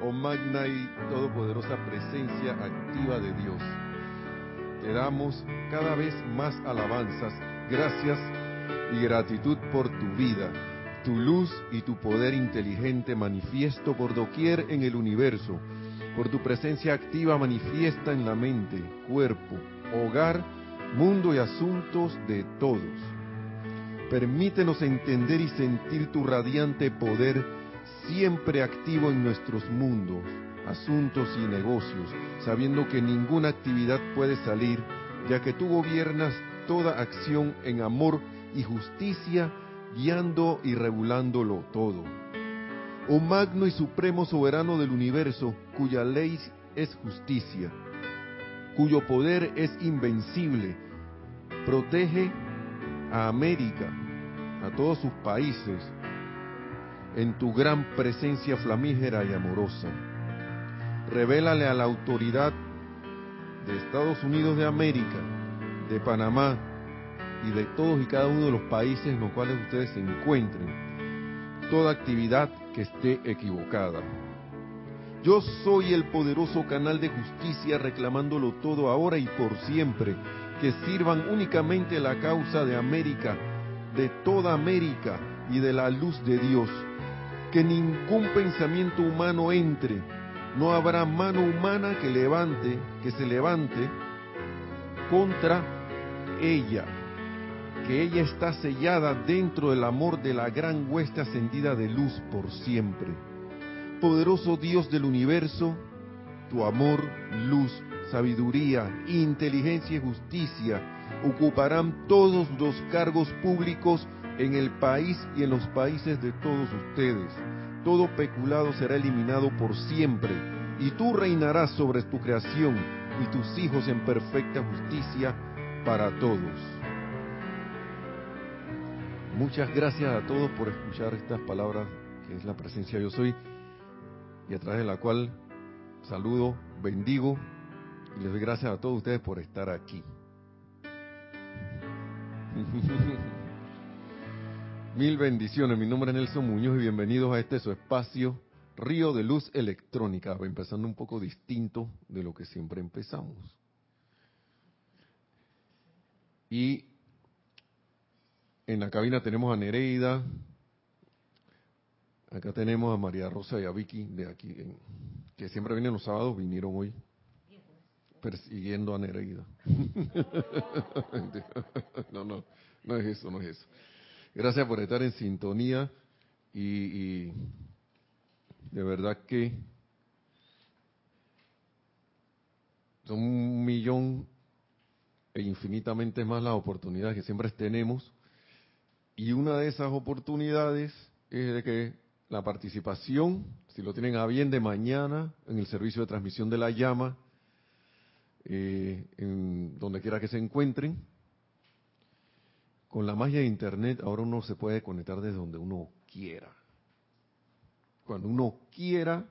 oh magna y todopoderosa presencia activa de Dios. Te damos cada vez más alabanzas, gracias y gratitud por tu vida, tu luz y tu poder inteligente manifiesto por doquier en el universo, por tu presencia activa manifiesta en la mente, cuerpo, hogar, mundo y asuntos de todos. Permítenos entender y sentir tu radiante poder siempre activo en nuestros mundos, asuntos y negocios, sabiendo que ninguna actividad puede salir, ya que tú gobiernas toda acción en amor y justicia, guiando y regulándolo todo. Oh magno y supremo soberano del universo, cuya ley es justicia, cuyo poder es invencible, protege a América, a todos sus países, en tu gran presencia flamígera y amorosa. Revélale a la autoridad de Estados Unidos de América, de Panamá y de todos y cada uno de los países en los cuales ustedes se encuentren, toda actividad que esté equivocada. Yo soy el poderoso canal de justicia reclamándolo todo ahora y por siempre, que sirvan únicamente la causa de América, de toda América y de la luz de Dios que ningún pensamiento humano entre, no habrá mano humana que levante, que se levante contra ella, que ella está sellada dentro del amor de la gran hueste ascendida de luz por siempre. Poderoso Dios del universo, tu amor, luz, sabiduría, inteligencia y justicia ocuparán todos los cargos públicos en el país y en los países de todos ustedes. Todo peculado será eliminado por siempre, y tú reinarás sobre tu creación y tus hijos en perfecta justicia para todos. Muchas gracias a todos por escuchar estas palabras, que es la presencia yo soy, y a través de la cual saludo, bendigo les doy gracias a todos ustedes por estar aquí. Mil bendiciones, mi nombre es Nelson Muñoz y bienvenidos a este su espacio Río de Luz Electrónica, empezando un poco distinto de lo que siempre empezamos. Y en la cabina tenemos a Nereida, acá tenemos a María Rosa y a Vicky, de aquí, que siempre vienen los sábados, vinieron hoy persiguiendo a Nereida. no, no, no es eso, no es eso. Gracias por estar en sintonía y, de verdad que son un millón e infinitamente más las oportunidades que siempre tenemos. Y una de esas oportunidades es de que la participación, si lo tienen a bien de mañana, en el servicio de transmisión de la llama, eh, en donde quiera que se encuentren, con la magia de Internet ahora uno se puede conectar desde donde uno quiera. Cuando uno quiera,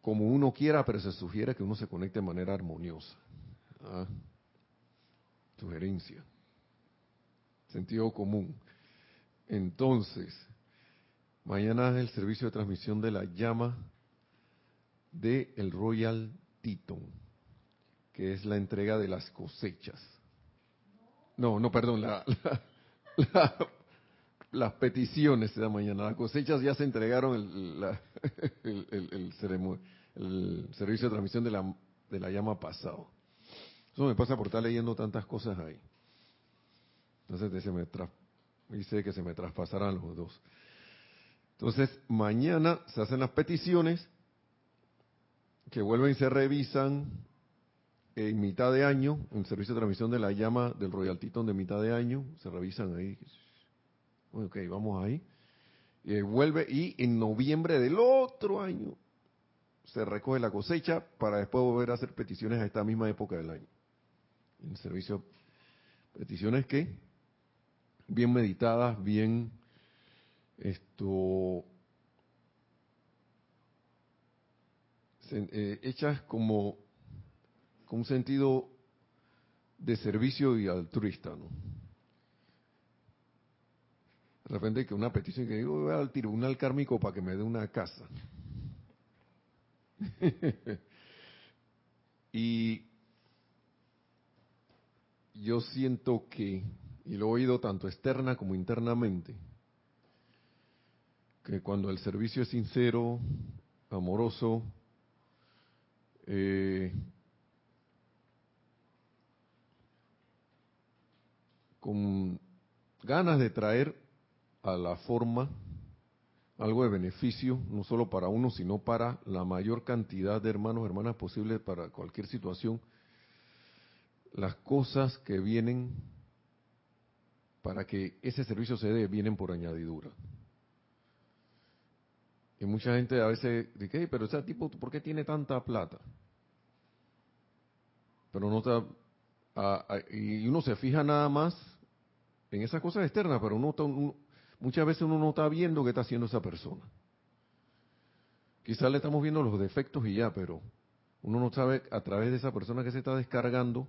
como uno quiera, pero se sugiere que uno se conecte de manera armoniosa. ¿Ah? Sugerencia. Sentido común. Entonces, mañana es el servicio de transmisión de la llama de el Royal Teton, que es la entrega de las cosechas. No, no, perdón, las peticiones de mañana. Las cosechas ya se entregaron el, servicio de transmisión de la, la llama pasado. Eso me pasa por estar leyendo tantas cosas ahí. Entonces se me dice que se me traspasarán los dos. Entonces, mañana se hacen las peticiones que vuelven y se revisan en mitad de año, en servicio de transmisión de la llama del Royal Titon de mitad de año, se revisan ahí. Ok, vamos ahí. Y vuelve y en noviembre del otro año se recoge la cosecha para después volver a hacer peticiones a esta misma época del año. En servicio, peticiones que bien meditadas, bien esto eh, hechas como con un sentido de servicio y altruista. ¿no? De repente que una petición que digo, voy al tribunal kármico para que me dé una casa. y yo siento que, y lo he oído tanto externa como internamente, que cuando el servicio es sincero, amoroso, eh, con ganas de traer a la forma algo de beneficio, no solo para uno, sino para la mayor cantidad de hermanos hermanas posible para cualquier situación, las cosas que vienen para que ese servicio se dé vienen por añadidura. Y mucha gente a veces dice, pero ese tipo, ¿por qué tiene tanta plata? Pero no está, y uno se fija nada más en esas cosas externas, pero uno, muchas veces uno no está viendo qué está haciendo esa persona. Quizás le estamos viendo los defectos y ya, pero uno no sabe a través de esa persona que se está descargando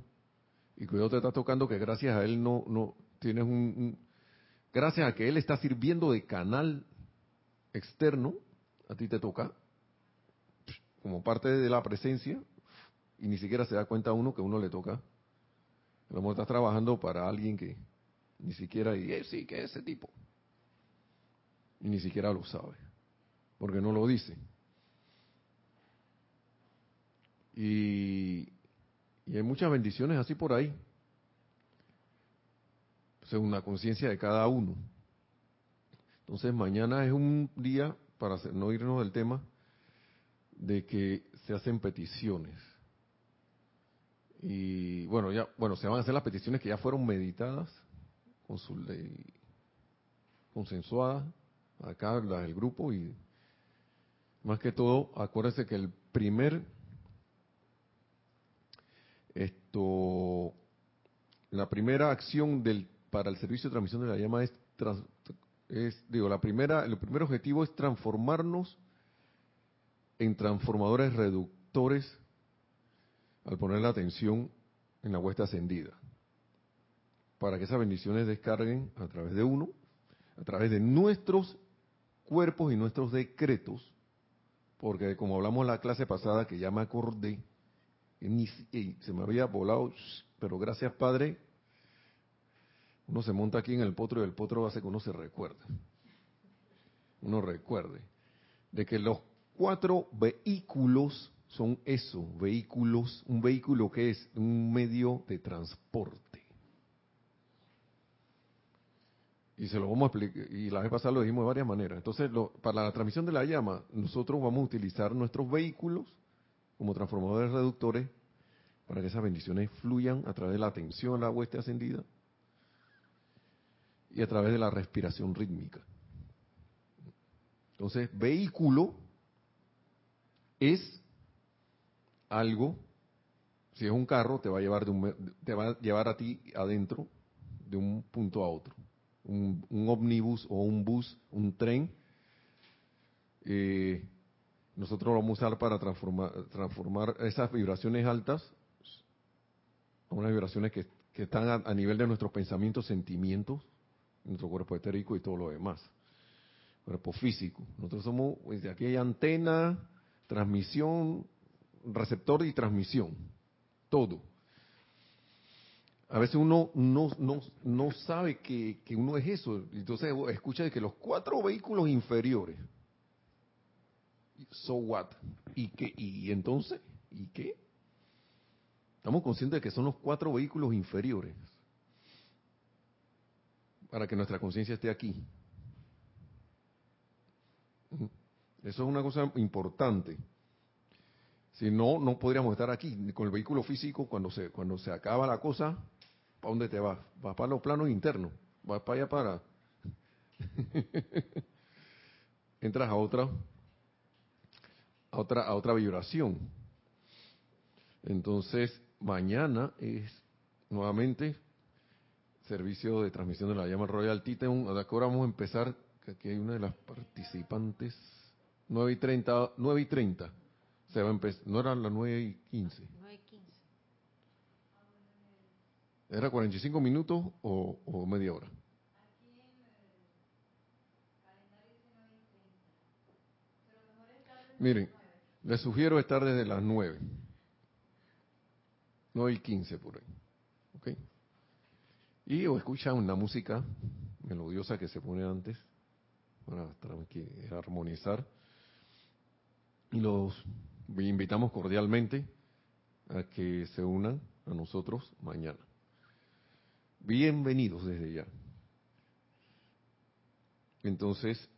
y cuidado te está tocando que gracias a él no, no tienes un, gracias a que él está sirviendo de canal externo, a ti te toca como parte de la presencia y ni siquiera se da cuenta uno que uno le toca. A lo mejor estás trabajando para alguien que ni siquiera, y eh, sí, que es ese tipo. Y ni siquiera lo sabe, porque no lo dice. Y, y hay muchas bendiciones así por ahí, según la conciencia de cada uno. Entonces mañana es un día, para no irnos del tema, de que se hacen peticiones. Y bueno, ya, bueno, se van a hacer las peticiones que ya fueron meditadas consensuada, acá la del grupo y más que todo, acuérdense que el primer esto la primera acción del para el servicio de transmisión de la llama es, es digo la primera el primer objetivo es transformarnos en transformadores reductores al poner la atención en la huesta ascendida para que esas bendiciones descarguen a través de uno, a través de nuestros cuerpos y nuestros decretos, porque como hablamos en la clase pasada, que ya me acordé, y se me había volado, pero gracias Padre, uno se monta aquí en el potro y el potro hace que uno se recuerde, uno recuerde, de que los cuatro vehículos son eso, vehículos, un vehículo que es un medio de transporte Y se lo vamos a explicar, y la vez pasada lo dijimos de varias maneras. Entonces, para la transmisión de la llama, nosotros vamos a utilizar nuestros vehículos como transformadores reductores para que esas bendiciones fluyan a través de la atención a la hueste ascendida y a través de la respiración rítmica. Entonces, vehículo es algo, si es un carro, te va a llevar, de un, te va a, llevar a ti adentro de un punto a otro un, ómnibus o un bus, un tren, eh, nosotros lo vamos a usar para transformar, transformar esas vibraciones altas a unas vibraciones que, están a, nivel de nuestros pensamientos, sentimientos, nuestro cuerpo etérico y todo lo demás. Cuerpo físico. Nosotros somos, pues, aquí hay antena, transmisión, receptor y transmisión. Todo a veces uno no, no, no sabe que, uno es eso. Entonces escucha que los cuatro vehículos inferiores. So what? ¿Y qué? ¿Y entonces? ¿Y qué? Estamos conscientes de que son los cuatro vehículos inferiores para que nuestra conciencia esté aquí. Eso es una cosa importante. Si no, no podríamos estar aquí. Con el vehículo físico, cuando se, cuando se acaba la cosa, ¿Para dónde te vas? Vas para los planos internos. Vas para allá para... Entras a otra, a otra, a otra vibración. Entonces, mañana es nuevamente servicio de transmisión de la llama Royal Titan. Ahora vamos a empezar, aquí hay una de las participantes. 9 y 30, 9 y 30. Se va a empezar, no eran las 9 y 15. 9 y 15. ¿Era 45 minutos o, o media hora? Miren, les sugiero estar desde las 9. 9 y 15 por ahí. Y o escuchan una música melodiosa que se pone antes para armonizar. Y los invitamos cordialmente a que se unan a nosotros mañana. Bienvenidos desde ya. Entonces,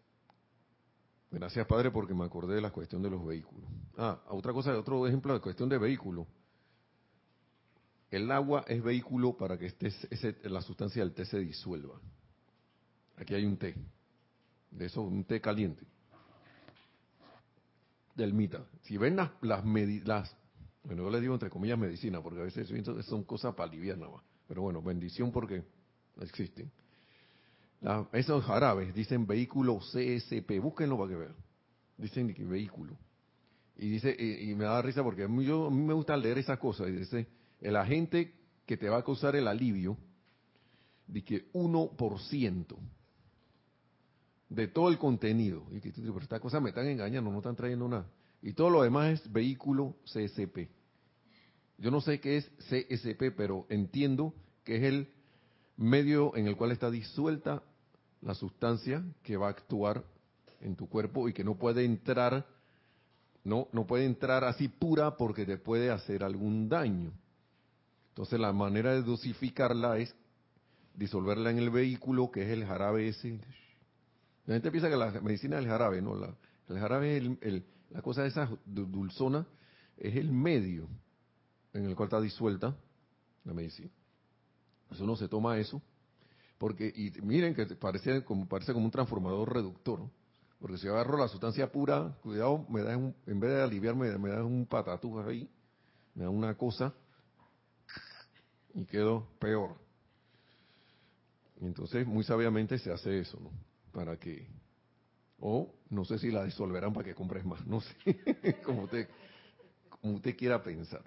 gracias Padre porque me acordé de la cuestión de los vehículos. Ah, otra cosa, otro ejemplo de cuestión de vehículo. El agua es vehículo para que este, la sustancia del té se disuelva. Aquí hay un té, de eso, un té caliente, del mita. Si ven las, las, las bueno, yo le digo entre comillas medicina, porque a veces son cosas para aliviar nada más. Pero bueno, bendición porque existen. esos jarabes dicen vehículo CSP, búsquenlo para que vean. Dicen vehículo. Y dice y, me da risa porque yo, a mí me gusta leer esas cosas. Y dice, el agente que te va a causar el alivio, de que 1% de todo el contenido. Y que pero estas cosas me están engañando, no están trayendo nada. Y todo lo demás es vehículo CSP. Yo no sé qué es CSP, pero entiendo que es el medio en el cual está disuelta la sustancia que va a actuar en tu cuerpo y que no puede entrar, no, no puede entrar así pura porque te puede hacer algún daño. Entonces la manera de dosificarla es disolverla en el vehículo, que es el jarabe ese. La gente piensa que la medicina es el jarabe, no, la, el jarabe es el, la cosa de esa dulzona, es el medio en el cual está disuelta la medicina. Eso no se toma eso, porque, y miren que parece como, parece como un transformador reductor, porque si agarro la sustancia pura, cuidado, me da en vez de aliviarme, me da un patatú ahí, me da una cosa, y quedo peor. Entonces, muy sabiamente se hace eso, ¿no? Para que, o no sé si la disolverán para que compres más, no sé, como usted, como usted quiera pensar.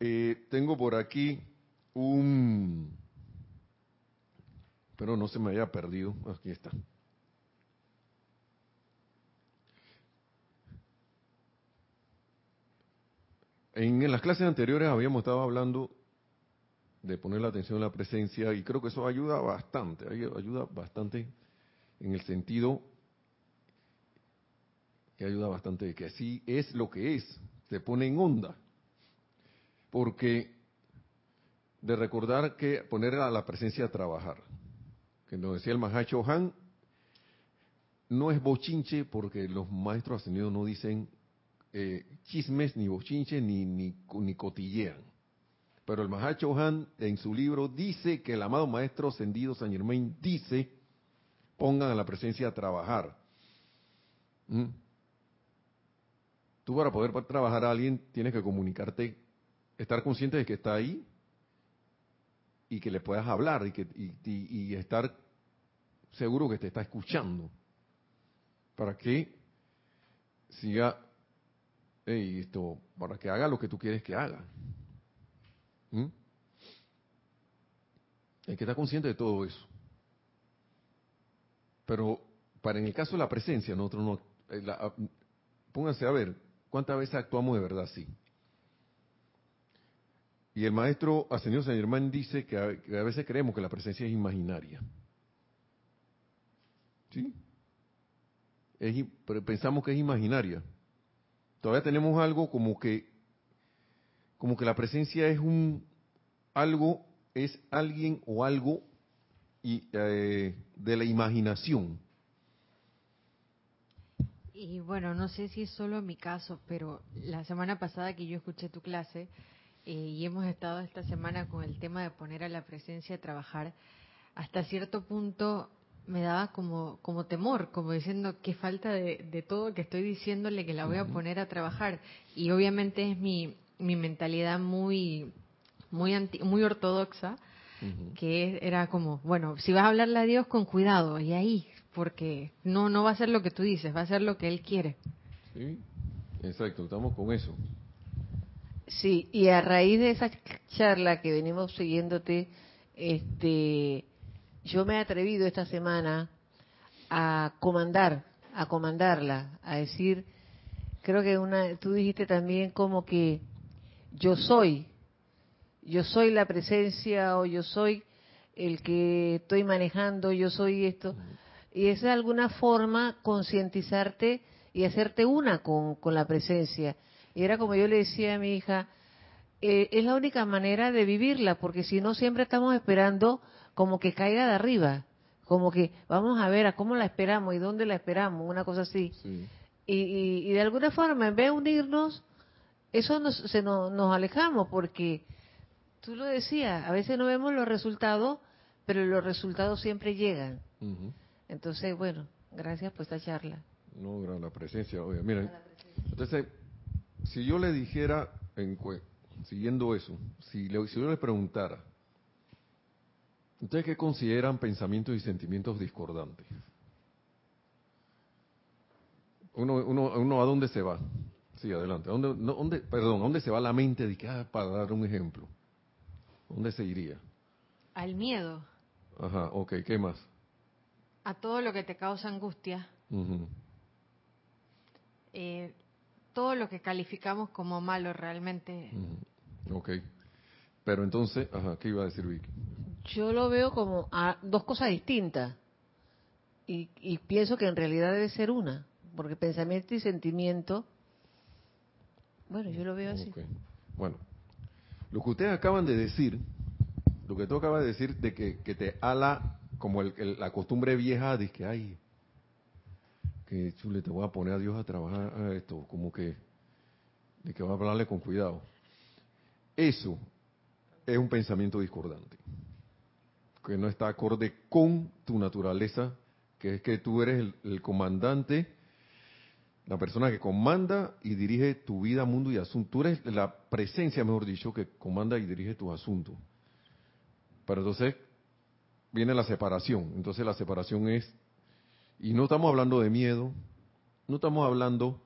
Eh, tengo por aquí un... Pero no se me haya perdido. Aquí está. En, las clases anteriores habíamos estado hablando de poner la atención en la presencia y creo que eso ayuda bastante, ayuda bastante en el sentido que ayuda bastante de que así es lo que es, se pone en onda. Porque de recordar que poner a la presencia a trabajar, que nos decía el Mahacho Han, no es bochinche porque los maestros ascendidos no dicen eh, chismes ni bochinche ni, ni, ni, cotillean. Pero el Mahacho Han en su libro dice que el amado maestro ascendido San Germain dice pongan a la presencia a trabajar. ¿Mm? Tú para poder trabajar a alguien tienes que comunicarte, estar consciente de que está ahí y que le puedas hablar y, que, y, estar seguro que te está escuchando. Para que siga, esto, para que haga lo que tú quieres que haga. ¿Mm? Hay que estar consciente de todo eso. Pero para en el caso de la presencia, nosotros no, eh, ah, pónganse a ver, ¿cuántas veces actuamos de verdad así? Y el maestro Ascendido San Germán dice que a, veces creemos que la presencia es imaginaria. ¿Sí? pensamos que es imaginaria. Todavía tenemos algo como que, como que la presencia es un algo, es alguien o algo y, eh, de la imaginación. Y bueno, no sé si es solo mi caso, pero la semana pasada que yo escuché tu clase, eh, y hemos estado esta semana con el tema de poner a la presencia a trabajar, hasta cierto punto me daba como, como temor, como diciendo que falta de, todo que estoy diciéndole que la voy a poner a trabajar. Y obviamente es mi, mi mentalidad muy, muy, muy ortodoxa, que era como, bueno, si vas a hablarle a Dios con cuidado, y ahí, porque no, no va a ser lo que tú dices, va a ser lo que Él quiere. Sí, exacto, estamos con eso. Sí, y a raíz de esa charla que venimos siguiéndote, este, yo me he atrevido esta semana a comandar a comandarla, a decir, creo que una, tú dijiste también como que yo soy, yo soy la presencia o yo soy el que estoy manejando, yo soy esto. Y es de alguna forma concientizarte y hacerte una con, la presencia. Y era como yo le decía a mi hija, eh, es la única manera de vivirla, porque si no siempre estamos esperando como que caiga de arriba, como que vamos a ver a cómo la esperamos y dónde la esperamos, una cosa así. Y, y, de alguna forma, en vez de unirnos, eso nos, se nos, nos alejamos, porque tú lo decías, a veces no vemos los resultados, pero los resultados siempre llegan. Entonces, bueno, gracias por esta charla. No, la presencia, oye, miren, entonces, si yo le dijera, en, siguiendo eso, si, le, si yo le preguntara, ¿ustedes qué consideran pensamientos y sentimientos discordantes? Uno, uno, uno ¿a dónde se va? Sí, adelante. ¿A dónde, dónde, perdón, ¿a dónde se va la mente de que, ah, para dar un ejemplo? ¿Dónde se iría? Al miedo. Ajá, ok, ¿qué más? A todo lo que te causa angustia. eh, todo lo que calificamos como malo realmente. Ok. Pero entonces, ajá, ¿qué iba a decir Vicky? Yo lo veo como a dos cosas distintas. Y, y pienso que en realidad debe ser una. Porque pensamiento y sentimiento. Bueno, yo lo veo así. Bueno, lo que ustedes acaban de decir lo que tú acabas de decir de que, te ala como el, la costumbre vieja de que, ay, que chule, te voy a poner a Dios a trabajar a esto, como que, de que va a hablarle con cuidado. Eso es un pensamiento discordante, que no está acorde con tu naturaleza, que es que tú eres el, comandante, la persona que comanda y dirige tu vida, mundo y asunto. Tú eres la presencia, mejor dicho, que comanda y dirige tus asuntos. Pero entonces viene la separación. Entonces la separación es, y no estamos hablando de miedo, no estamos hablando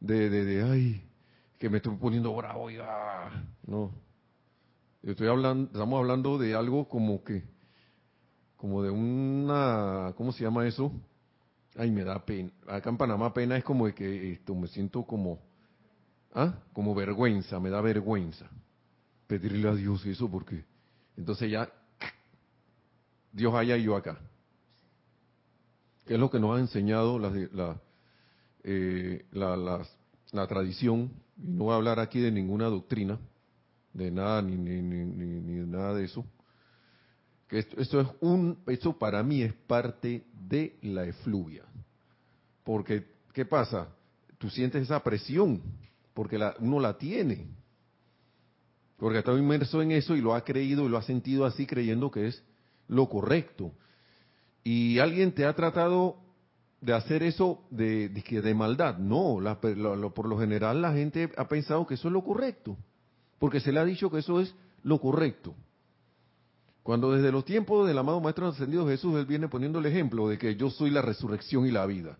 de, de, de ay, que me estoy poniendo bravo y ah, no. estoy estamos hablando de algo como que, como de una, ¿cómo se llama eso? Ay, me da pena. Acá en Panamá pena es como de que esto me siento como, ¿ah? Como vergüenza, me da vergüenza pedirle a Dios eso porque entonces ya Dios allá y yo acá. Es lo que nos ha enseñado la, la, eh, la, tradición. Y no voy a hablar aquí de ninguna doctrina, de nada, ni, ni, ni, nada de eso. Que esto, esto, es un, esto para mí es parte de la efluvia. Porque, ¿qué pasa? Tú sientes esa presión, porque la, uno la tiene porque estado inmerso en eso y lo ha creído y lo ha sentido así creyendo que es lo correcto. Y alguien te ha tratado de hacer eso de, de, maldad. No, por lo general la gente ha pensado que eso es lo correcto, porque se le ha dicho que eso es lo correcto. Cuando desde los tiempos del amado Maestro Ascendido Jesús, él viene poniendo el ejemplo de que yo soy la resurrección y la vida.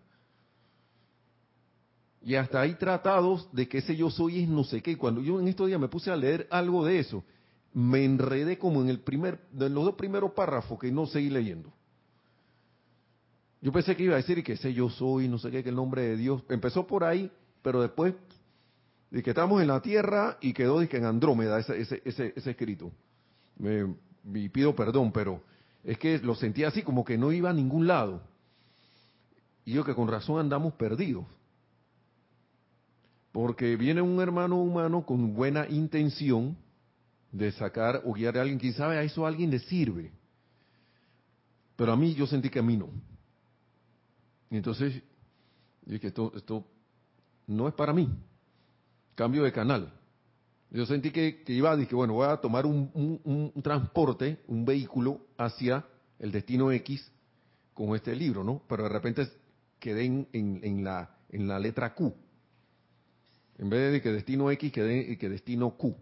Y hasta hay tratados de que ese yo soy es no sé qué. Y cuando yo en estos días me puse a leer algo de eso, me enredé como en el primer, en los dos primeros párrafos que no seguí leyendo. Yo pensé que iba a decir que ese yo soy, no sé qué, que el nombre de Dios. Empezó por ahí, pero después de que estamos en la tierra y quedó que en Andrómeda ese, ese, ese, ese escrito. Me, me, pido perdón, pero es que lo sentía así como que no iba a ningún lado. Y yo que con razón andamos perdidos. Porque viene un hermano humano con buena intención de sacar o guiar a alguien, quien sabe a eso alguien le sirve. Pero a mí yo sentí que a mí no. Y entonces dije, esto, esto no es para mí. Cambio de canal. Yo sentí que, iba, dije, bueno, voy a tomar un, transporte, un vehículo hacia el destino X con este libro, ¿no? Pero de repente quedé en, en, la, en la letra Q. En vez de que destino X, que, que destino Q.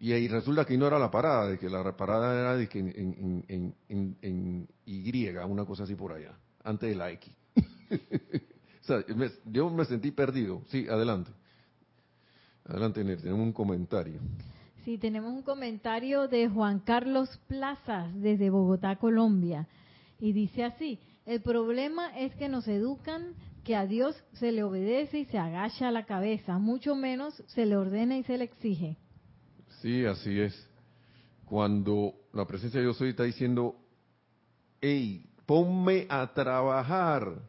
Y ahí resulta que no era la parada, de que la parada era de que en, en Y, una cosa así por allá, antes de la X. o sea, yo me sentí perdido. Sí, adelante. Adelante, tenemos un comentario. Sí, tenemos un comentario de Juan Carlos Plazas desde Bogotá, Colombia. Y dice así, El problema es que nos educan que a Dios se le obedece y se agacha la cabeza, mucho menos se le ordena y se le exige. Sí, así es. Cuando la presencia de Dios hoy está diciendo, hey, ponme a trabajar.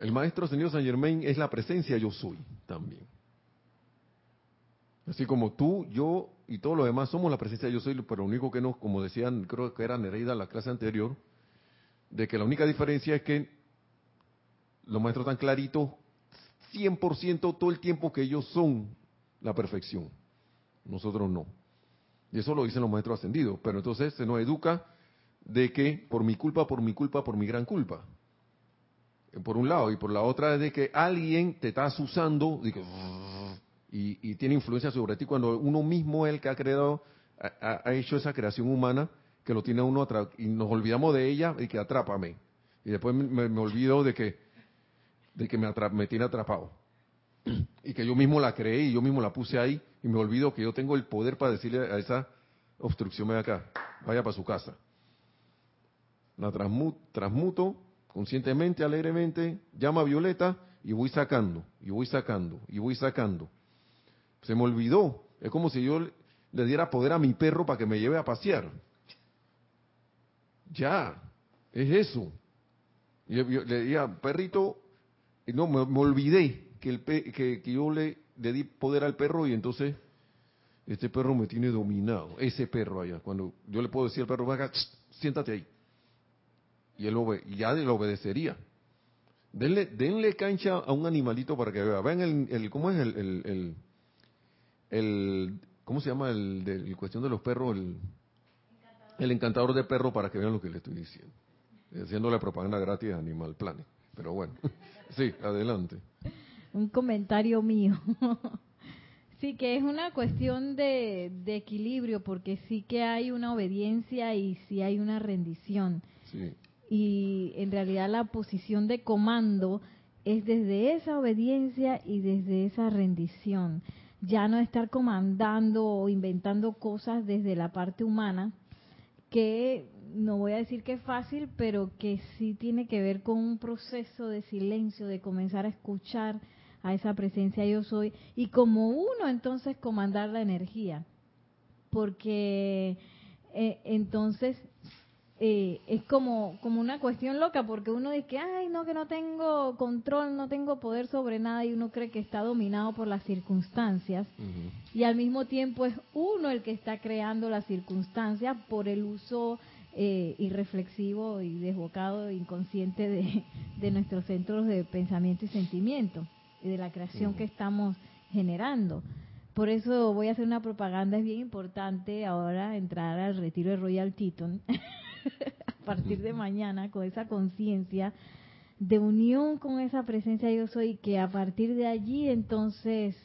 El maestro señor San Germain es la presencia yo soy también. Así como tú, yo y todos los demás somos la presencia yo soy, pero lo único que nos, como decían, creo que era Nereida la clase anterior, de que la única diferencia es que los maestros están claritos 100% todo el tiempo que ellos son la perfección. Nosotros no. Y eso lo dicen los maestros ascendidos. Pero entonces se nos educa de que por mi culpa, por mi culpa, por mi gran culpa. Por un lado. Y por la otra es de que alguien te está usando y, tiene influencia sobre ti cuando uno mismo es el que ha creado, ha, hecho esa creación humana que lo tiene uno y nos olvidamos de ella y que atrápame. Y después me, olvido de que, de que me, me tiene atrapado. Y que yo mismo la creé y yo mismo la puse ahí y me olvido que yo tengo el poder para decirle a esa obstrucción de acá, vaya para su casa. La transmuto, conscientemente, alegremente, llama a Violeta y voy sacando, y voy sacando, y voy sacando. Se me olvidó. Es como si yo le diera poder a mi perro para que me lleve a pasear. Ya, es eso. Y le decía, perrito, y no, me, olvidé que, el, que yo le le di poder al perro y entonces este perro me tiene dominado. Ese perro allá. Cuando yo le puedo decir al perro, venga, siéntate ahí. Y él ya le obedecería. Denle, denle cancha a un animalito para que vea. Vean el, ¿cómo es el, el, ¿cómo se llama el, de, cuestión de los perros? El, el encantador de perro para que vean lo que le estoy diciendo. Haciéndole propaganda gratis a Animal Planet. Pero bueno, sí, adelante un comentario mío. sí que es una cuestión de, equilibrio, porque sí que hay una obediencia y sí hay una rendición. Y en realidad la posición de comando es desde esa obediencia y desde esa rendición. Ya no estar comandando o inventando cosas desde la parte humana, que no voy a decir que es fácil, pero que sí tiene que ver con un proceso de silencio, de comenzar a escuchar, a esa presencia yo soy y como uno entonces comandar la energía porque eh, entonces eh, es como como una cuestión loca porque uno dice que ay no que no tengo control no tengo poder sobre nada y uno cree que está dominado por las circunstancias. Y al mismo tiempo es uno el que está creando las circunstancias por el uso eh, irreflexivo y desbocado inconsciente de, de nuestros centros de pensamiento y sentimiento y de la creación que estamos generando. Por eso voy a hacer una propaganda, es bien importante ahora entrar al retiro de Royal Teton a partir de mañana con esa conciencia de unión con esa presencia yo soy, que a partir de allí entonces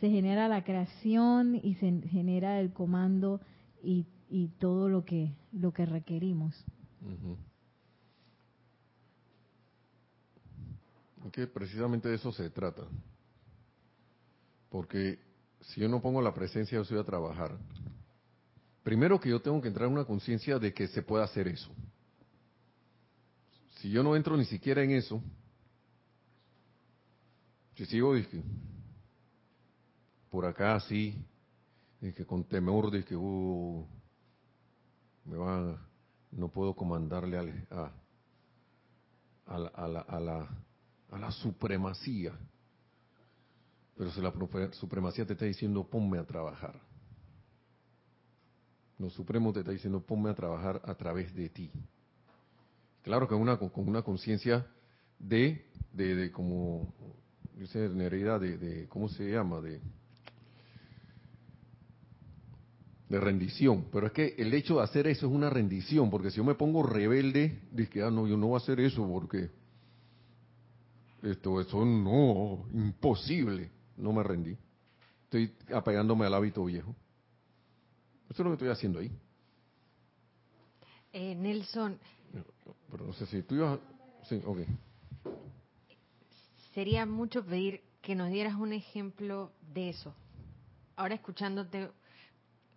se genera la creación y se genera el comando y, y todo lo que, lo que requerimos. Que precisamente de eso se trata. Porque si yo no pongo la presencia, yo soy a trabajar. Primero que yo tengo que entrar en una conciencia de que se puede hacer eso. Si yo no entro ni siquiera en eso, si sigo dije, por acá así, que con temor que uh, me va, no puedo comandarle a, a, la, a la a la supremacía. Pero si la supremacía te está diciendo, ponme a trabajar. Lo supremo te está diciendo, ponme a trabajar a través de ti. Claro que con una conciencia de, de, de, como dice Nereida, de, de, ¿cómo se llama? De, de rendición. Pero es que el hecho de hacer eso es una rendición, porque si yo me pongo rebelde, que, ah, no, yo no voy a hacer eso porque esto, eso no, imposible. No me rendí. Estoy apegándome al hábito viejo. Eso es lo que estoy haciendo ahí. Eh, Nelson. Pero no sé si tú ibas. Sí, ok. Sería mucho pedir que nos dieras un ejemplo de eso. Ahora escuchándote,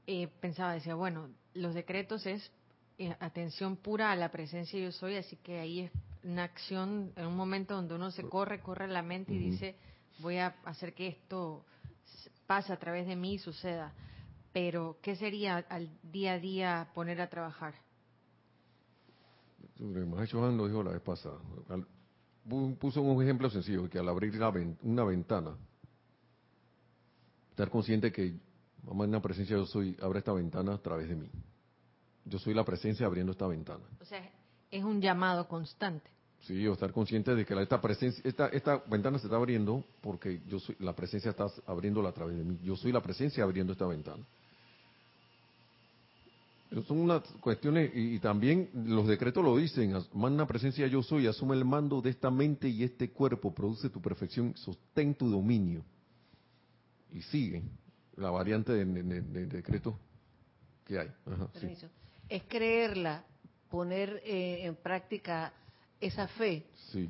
eh, pensaba, decía, bueno, los decretos es eh, atención pura a la presencia yo soy, así que ahí es una acción, en un momento donde uno se corre, corre la mente y dice, voy a hacer que esto pase a través de mí y suceda. Pero, ¿qué sería al día a día poner a trabajar? Maestro lo dijo la vez pasada. puso un ejemplo sencillo, que al abrir una ventana, estar consciente que, mamá, en la presencia yo soy, abre esta ventana a través de mí. Yo soy la presencia abriendo esta ventana. O sea, es un llamado constante. Sí, o estar consciente de que esta presencia, esta, esta ventana se está abriendo porque yo soy, la presencia está abriéndola a través de mí. Yo soy la presencia abriendo esta ventana. Son unas cuestiones, y, también los decretos lo dicen, manda presencia yo soy, asume el mando de esta mente y este cuerpo, produce tu perfección, sostén tu dominio. Y sigue la variante de, decreto que hay. Es creerla, poner eh, en práctica esa fe. Sí.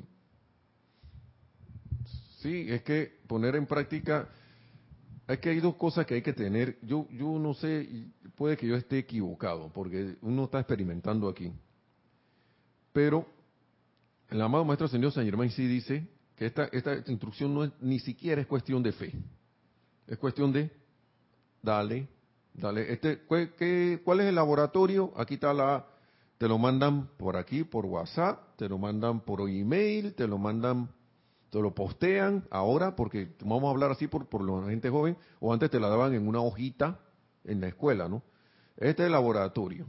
Sí, es que poner en práctica, es que hay dos cosas que hay que tener. Yo, yo no sé, puede que yo esté equivocado, porque uno está experimentando aquí. Pero el amado Maestro Señor San Germán sí dice que esta, esta instrucción no es, ni siquiera es cuestión de fe. Es cuestión de, dale, dale. Este, ¿qué, ¿Cuál es el laboratorio? Aquí está la, te lo mandan por aquí, por WhatsApp, te lo mandan por email, te lo mandan, te lo postean ahora, porque vamos a hablar así por, por la gente joven, o antes te la daban en una hojita en la escuela, ¿no? Este es el laboratorio.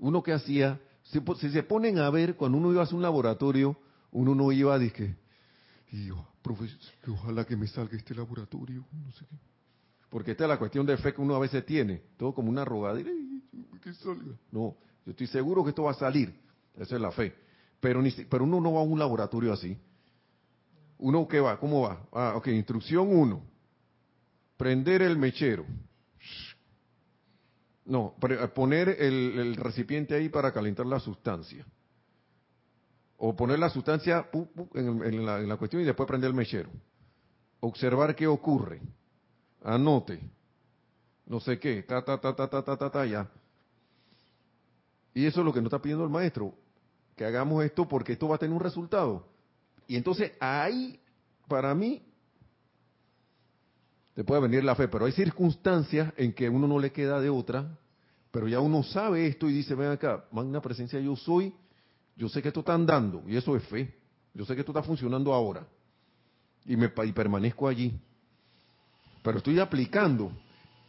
Uno que hacía, si, se ponen a ver, cuando uno iba a hacer un laboratorio, uno no iba a decir, y yo, profesor, ojalá que me salga este laboratorio, no sé qué. Porque esta es la cuestión de fe que uno a veces tiene, todo como una rogadera. No, yo estoy seguro que esto va a salir. Esa es la fe. Pero, ni, pero uno no va a un laboratorio así uno que va, ¿cómo va? Ah, ok, instrucción 1. Prender el mechero. No, eh, poner el, recipiente ahí para calentar la sustancia. O poner la sustancia en, la, en, la, cuestión y después prender el mechero. Observar qué ocurre. Anote. No sé qué. Ta, ta, ta, ta, ta, ta, ta, ta, ya. Y eso es lo que nos está pidiendo el maestro. Que hagamos esto porque esto va a tener un resultado. Y entonces ahí, para mí, te puede venir la fe, pero hay circunstancias en que uno no le queda de otra, pero ya uno sabe esto y dice, ven acá, magna presencia yo soy, yo sé que esto está andando, y eso es fe, yo sé que esto está funcionando ahora, y, me, y permanezco allí, pero estoy aplicando,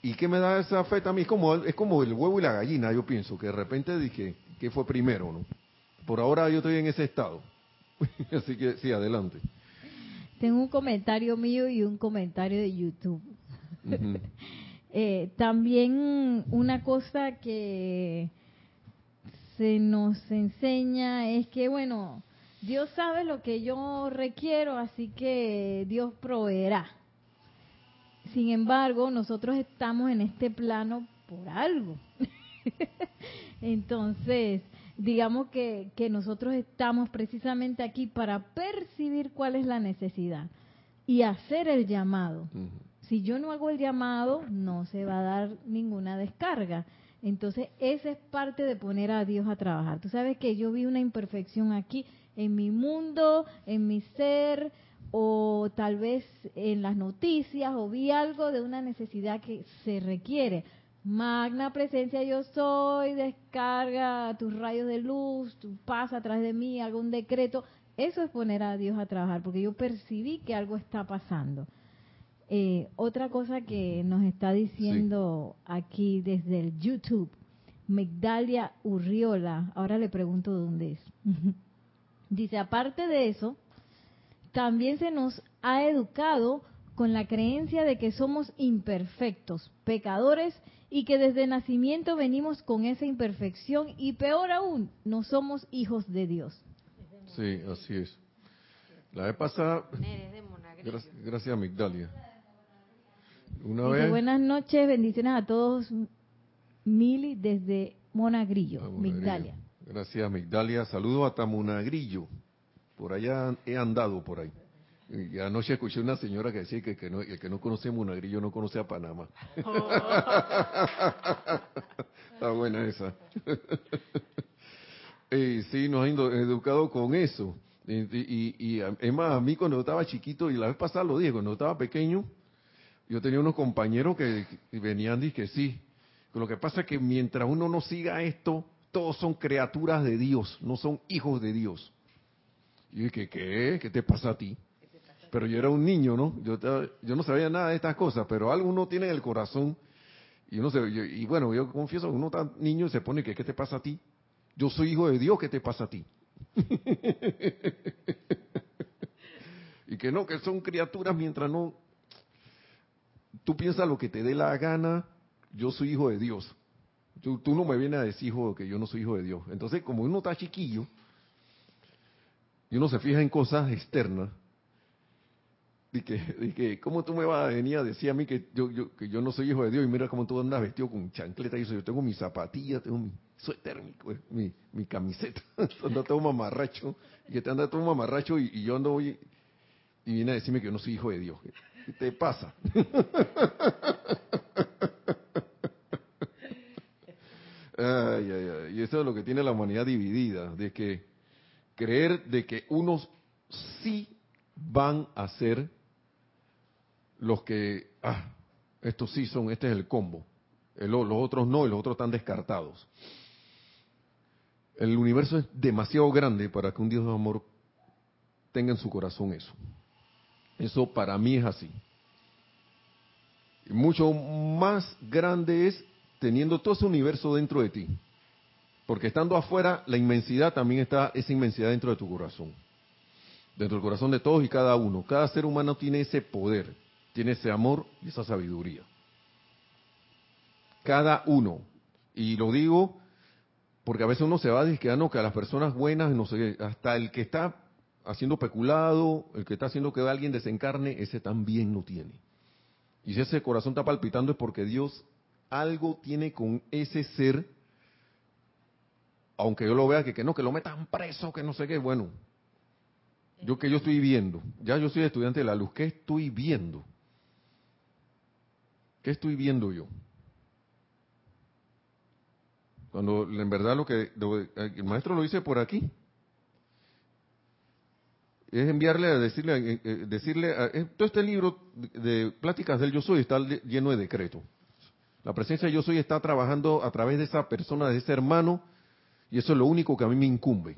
¿Y qué me da esa fe también? Es como, es como el huevo y la gallina, yo pienso, que de repente dije, ¿qué fue primero? no Por ahora yo estoy en ese estado. Así que sí, adelante. Tengo un comentario mío y un comentario de YouTube. Eh, también una cosa que se nos enseña es que, bueno, Dios sabe lo que yo requiero, así que Dios proveerá. Sin embargo, nosotros estamos en este plano por algo. Entonces, digamos que, que nosotros estamos precisamente aquí para percibir cuál es la necesidad y hacer el llamado. Si yo no hago el llamado, no se va a dar ninguna descarga. Entonces, esa es parte de poner a Dios a trabajar. Tú sabes que yo vi una imperfección aquí en mi mundo, en mi ser, o tal vez en las noticias o vi algo de una necesidad que se requiere. Magna presencia yo soy, descarga tus rayos de luz, tu pasa atrás de mí, algún decreto. Eso es poner a Dios a trabajar, porque yo percibí que algo está pasando. Eh, otra cosa que nos está diciendo aquí desde el YouTube, Migdalia Urriola, ahora le pregunto dónde es. Dice, aparte de eso, también se nos ha educado con la creencia de que somos imperfectos, pecadores y que desde nacimiento venimos con esa imperfección y peor aún, no somos hijos de Dios. Sí, así es. La vez pasada, gracias, gracias Migdalia. Una vez, buenas noches, bendiciones a todos. Mili desde Monagrillo, Migdalia. Gracias Migdalia, saludo a Monagrillo. Por allá he andado por ahí. Y anoche escuché una señora que decía que, que no, el que no conoce Munagrillo no conoce a Panamá. Está buena esa. y sí, nos han educado con eso. Y, y, es más, a mí cuando yo estaba chiquito, y la vez pasada lo dije, cuando yo estaba pequeño, yo tenía unos compañeros que, venían y que sí. Lo que pasa es que mientras uno no siga esto, todos son criaturas de Dios, no son hijos de Dios. Y yo dije, ¿qué? ¿Qué te pasa a ti? Pero yo era un niño, ¿no? Yo, yo no sabía nada de estas cosas, pero algo uno tiene en el corazón. Y, uno se, y bueno, yo confieso, uno está niño y se pone que, ¿qué te pasa a ti? Yo soy hijo de Dios, ¿qué te pasa a ti? y que no, que son criaturas mientras no... Tú piensas lo que te dé la gana, yo soy hijo de Dios. Tú, tú no me vienes a decir, que yo no soy hijo de Dios. Entonces, como uno está chiquillo, y uno se fija en cosas externas, que, que, ¿cómo tú me vas a venir a decir a mí que yo, yo, que yo no soy hijo de Dios? Y mira cómo tú andas vestido con chancleta y eso. Yo tengo mis zapatillas, tengo mi suéter, mi, mi, mi camiseta. ando todo mamarracho. Y que te anda todo mamarracho y, y yo ando hoy y viene a decirme que yo no soy hijo de Dios. ¿Qué te pasa? ay, ay, ay. Y eso es lo que tiene la humanidad dividida, de que creer de que unos sí van a ser los que, ah, estos sí son, este es el combo. los otros no, y los otros están descartados. El universo es demasiado grande para que un Dios de amor tenga en su corazón eso. Eso para mí es así. Y mucho más grande es teniendo todo ese universo dentro de ti. Porque estando afuera, la inmensidad también está, esa inmensidad dentro de tu corazón. Dentro del corazón de todos y cada uno. Cada ser humano tiene ese poder tiene ese amor y esa sabiduría. Cada uno. Y lo digo porque a veces uno se va disqueando que a las personas buenas, no sé, hasta el que está haciendo peculado, el que está haciendo que alguien desencarne, ese también lo tiene. Y si ese corazón está palpitando es porque Dios algo tiene con ese ser, aunque yo lo vea que, que no, que lo metan preso, que no sé qué, bueno, yo que yo estoy viendo, ya yo soy estudiante de la luz, ¿qué estoy viendo? ¿Qué estoy viendo yo? Cuando en verdad lo que el maestro lo dice por aquí, es enviarle a decirle, eh, eh, decirle eh, todo este libro de pláticas del yo soy está lleno de decreto. La presencia de yo soy está trabajando a través de esa persona, de ese hermano, y eso es lo único que a mí me incumbe.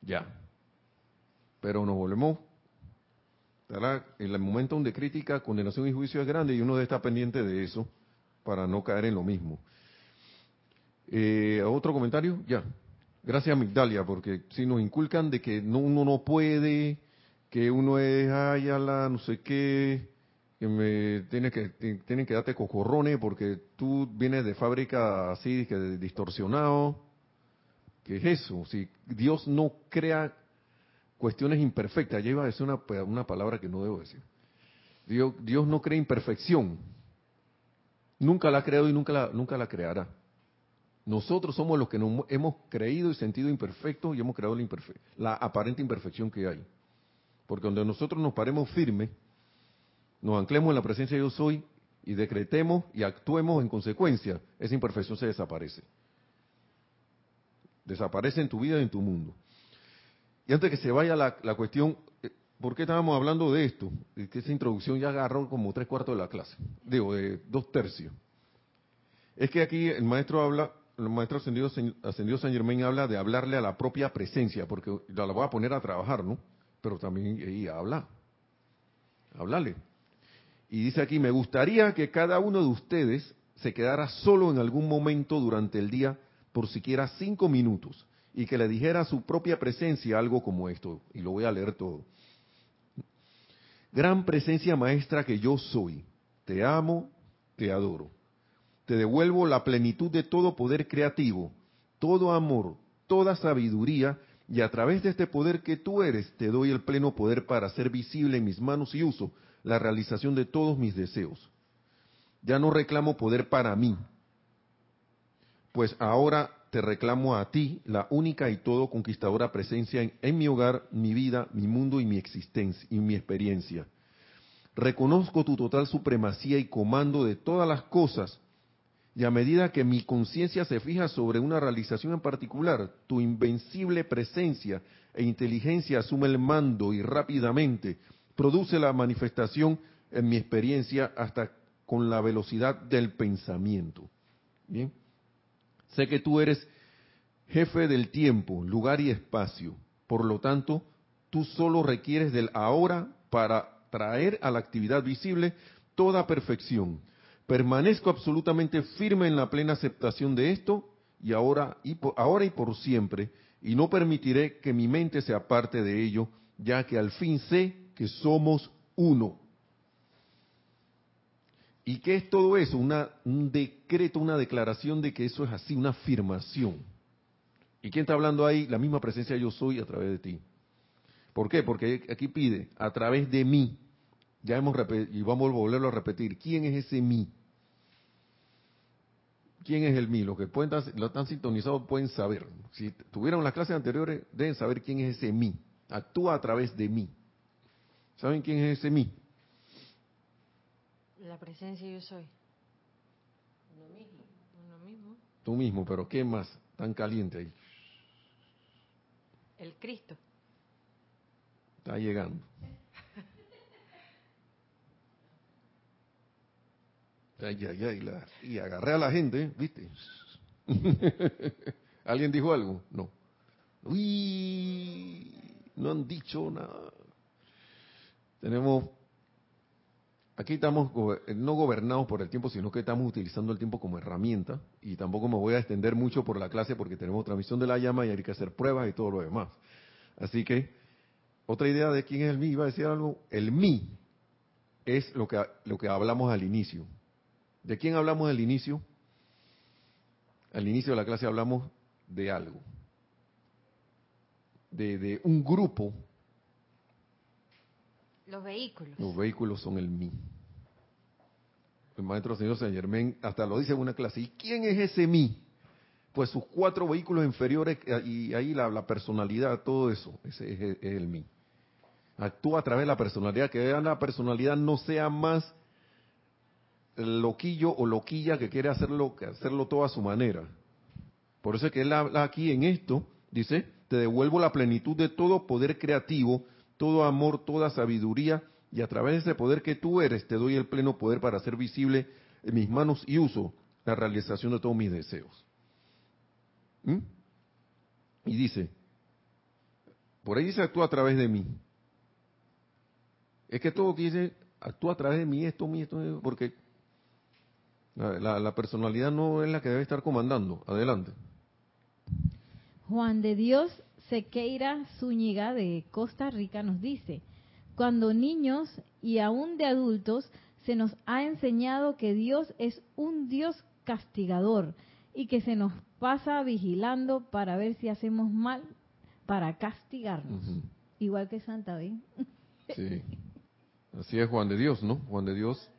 Ya. Pero nos volvemos en el momento donde crítica, condenación y juicio es grande y uno debe estar pendiente de eso para no caer en lo mismo. Eh, ¿Otro comentario? Ya. Gracias, Migdalia, porque si nos inculcan de que no, uno no puede, que uno es, ay, ala, no sé qué, que me tiene que tienen que darte cocorrones porque tú vienes de fábrica así, que distorsionado. ¿Qué es eso? Si Dios no crea cuestiones imperfectas. Ya iba a decir una, una palabra que no debo decir. Dios, no crea imperfección. Nunca la ha creado y nunca la, nunca la creará. Nosotros somos los que nos hemos creído y sentido imperfectos y hemos creado la, la aparente imperfección que hay. Porque donde nosotros nos paremos firmes, nos anclemos en la presencia de Dios soy y decretemos y actuemos en consecuencia, esa imperfección se desaparece. Desaparece en tu vida y en tu mundo. Y antes que se vaya la, cuestión, eh, ¿por qué estábamos hablando de esto? De que esa introducción ya agarró como tres cuartos de la clase, digo, de dos tercios. Es que aquí el maestro habla, el maestro ascendido, ascendido San Germain habla de hablarle a la propia presencia, porque la, la voy a poner a trabajar, ¿no? Pero también ahí habla, hablarle. Y dice aquí, me gustaría que cada uno de ustedes se quedara solo en algún momento durante el día, por siquiera cinco minutos, y que le dijera a su propia presencia algo como esto, y lo voy a leer todo. Gran presencia maestra que yo soy, te amo, te adoro. Te devuelvo la plenitud de todo poder creativo, todo amor, toda sabiduría, y a través de este poder que tú eres, te doy el pleno poder para hacer visible en mis manos y uso la realización de todos mis deseos. Ya no reclamo poder para mí, pues ahora te reclamo a ti, la única y todo conquistadora presencia en, mi hogar, mi vida, mi mundo y mi existencia y mi experiencia. Reconozco tu total supremacía y comando de todas las cosas, y a medida que mi conciencia se fija sobre una realización en particular, tu invencible presencia e inteligencia asume el mando y rápidamente produce la manifestación en mi experiencia hasta con la velocidad del pensamiento. Bien. Sé que tú eres jefe del tiempo, lugar y espacio. Por lo tanto, tú solo requieres del ahora para traer a la actividad visible toda perfección. Permanezco absolutamente firme en la plena aceptación de esto y ahora y por, ahora y por siempre y no permitiré que mi mente se aparte de ello, ya que al fin sé que somos uno. ¿Y qué es todo eso? Una, un decreto, una declaración de que eso es así, una afirmación. ¿Y quién está hablando ahí? La misma presencia yo soy a través de ti. ¿Por qué? Porque aquí pide, a través de mí. Ya hemos y vamos a volverlo a repetir. ¿Quién es ese mí? ¿Quién es el mí? Los que pueden lo están sintonizados pueden saber. Si tuvieron las clases anteriores, deben saber quién es ese mí. Actúa a través de mí. ¿Saben quién es ese mí? La presencia yo soy. Uno mismo. Uno mismo. Tú mismo, pero ¿qué más? Tan caliente ahí. El Cristo. Está llegando. Ay, ay, ay, la, y agarré a la gente, ¿viste? ¿Alguien dijo algo? No. Uy, no han dicho nada. Tenemos, aquí estamos no gobernados por el tiempo, sino que estamos utilizando el tiempo como herramienta. Y tampoco me voy a extender mucho por la clase porque tenemos transmisión de la llama y hay que hacer pruebas y todo lo demás. Así que, otra idea de quién es el mí, iba a decir algo. El mí es lo que, lo que hablamos al inicio ¿De quién hablamos al inicio? Al inicio de la clase hablamos de algo, de, un grupo. Los vehículos. Los vehículos son el mí. El maestro señor Saint Germain hasta lo dice en una clase. ¿Y quién es ese mí? Pues sus cuatro vehículos inferiores eh, y ahí la, personalidad, todo eso, ese es, el mí. Actúa a través de la personalidad, que la personalidad no sea más loquillo o loquilla que quiere hacerlo, hacerlo todo a su manera. Por eso es que él habla aquí en esto, dice, te devuelvo la plenitud de todo poder creativo, todo amor, toda sabiduría, y a través de ese poder que tú eres, te doy el pleno poder para hacer visible en mis manos y uso la realización de todos mis deseos. ¿Mm? Y dice, por ahí dice actúa a través de mí. Es que todo dice, actúa a través de mí, esto, mí, esto, porque la, personalidad no es la que debe estar comandando. Adelante. Juan de Dios Sequeira Zúñiga de Costa Rica nos dice, cuando niños y aún de adultos se nos ha enseñado que Dios es un Dios castigador y que se nos pasa vigilando para ver si hacemos mal, para castigarnos. Igual que Santa B. Sí. Así es Juan de Dios, ¿no? Juan de Dios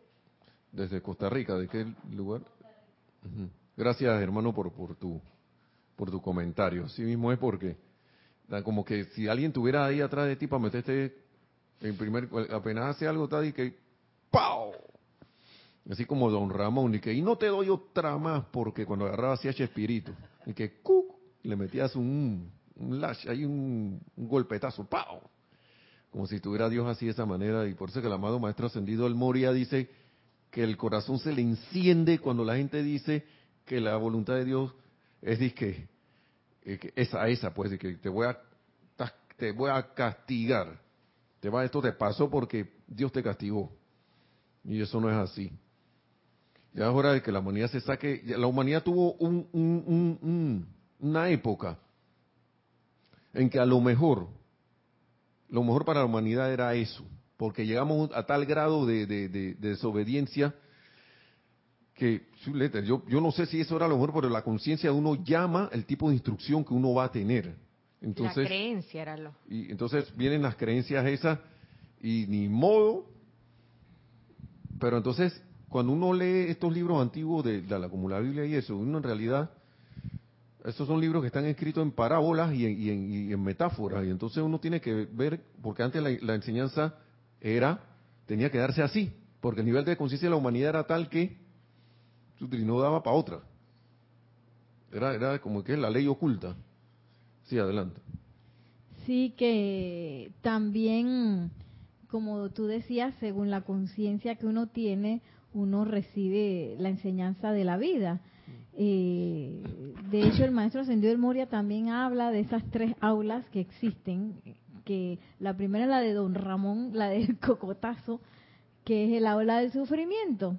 desde Costa Rica, ¿de qué lugar? Gracias, hermano, por, por tu por tu comentario. Sí mismo es porque como que si alguien tuviera ahí atrás de ti para meterte en primer apenas hace algo tal y que ¡pau! Así como Don Ramón y que y no te doy otra más porque cuando agarraba así a espíritu y que ¡cuc! le metías un, un lash, ahí un, golpetazo, ¡pau! Como si tuviera Dios así de esa manera y por eso que el amado maestro ascendido el Moria dice que el corazón se le enciende cuando la gente dice que la voluntad de Dios es disque, esa, esa, pues, que te voy a, te voy a castigar. Te va, esto te pasó porque Dios te castigó. Y eso no es así. Ya es hora de que la humanidad se saque. La humanidad tuvo un, una época en que a lo mejor, lo mejor para la humanidad era eso porque llegamos a tal grado de, desobediencia que, yo, yo no sé si eso era lo mejor, pero la conciencia de uno llama el tipo de instrucción que uno va a tener. Entonces, la creencia era lo. Y entonces vienen las creencias esas y ni modo. Pero entonces, cuando uno lee estos libros antiguos de, la, la Biblia y eso, uno en realidad Estos son libros que están escritos en parábolas y en, metáforas, y entonces uno tiene que ver, porque antes la, enseñanza era, tenía que darse así, porque el nivel de conciencia de la humanidad era tal que no daba para otra. Era, era como que la ley oculta. Sí, adelante. Sí, que también, como tú decías, según la conciencia que uno tiene, uno recibe la enseñanza de la vida. Eh, de hecho, el maestro Ascendido del Moria también habla de esas tres aulas que existen, que la primera es la de Don Ramón, la del cocotazo, que es el aula del sufrimiento,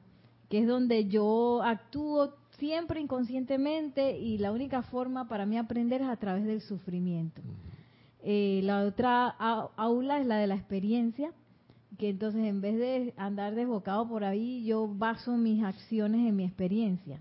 que es donde yo actúo siempre inconscientemente y la única forma para mí aprender es a través del sufrimiento. Eh, la otra aula es la de la experiencia, que entonces en vez de andar desbocado por ahí, yo baso mis acciones en mi experiencia.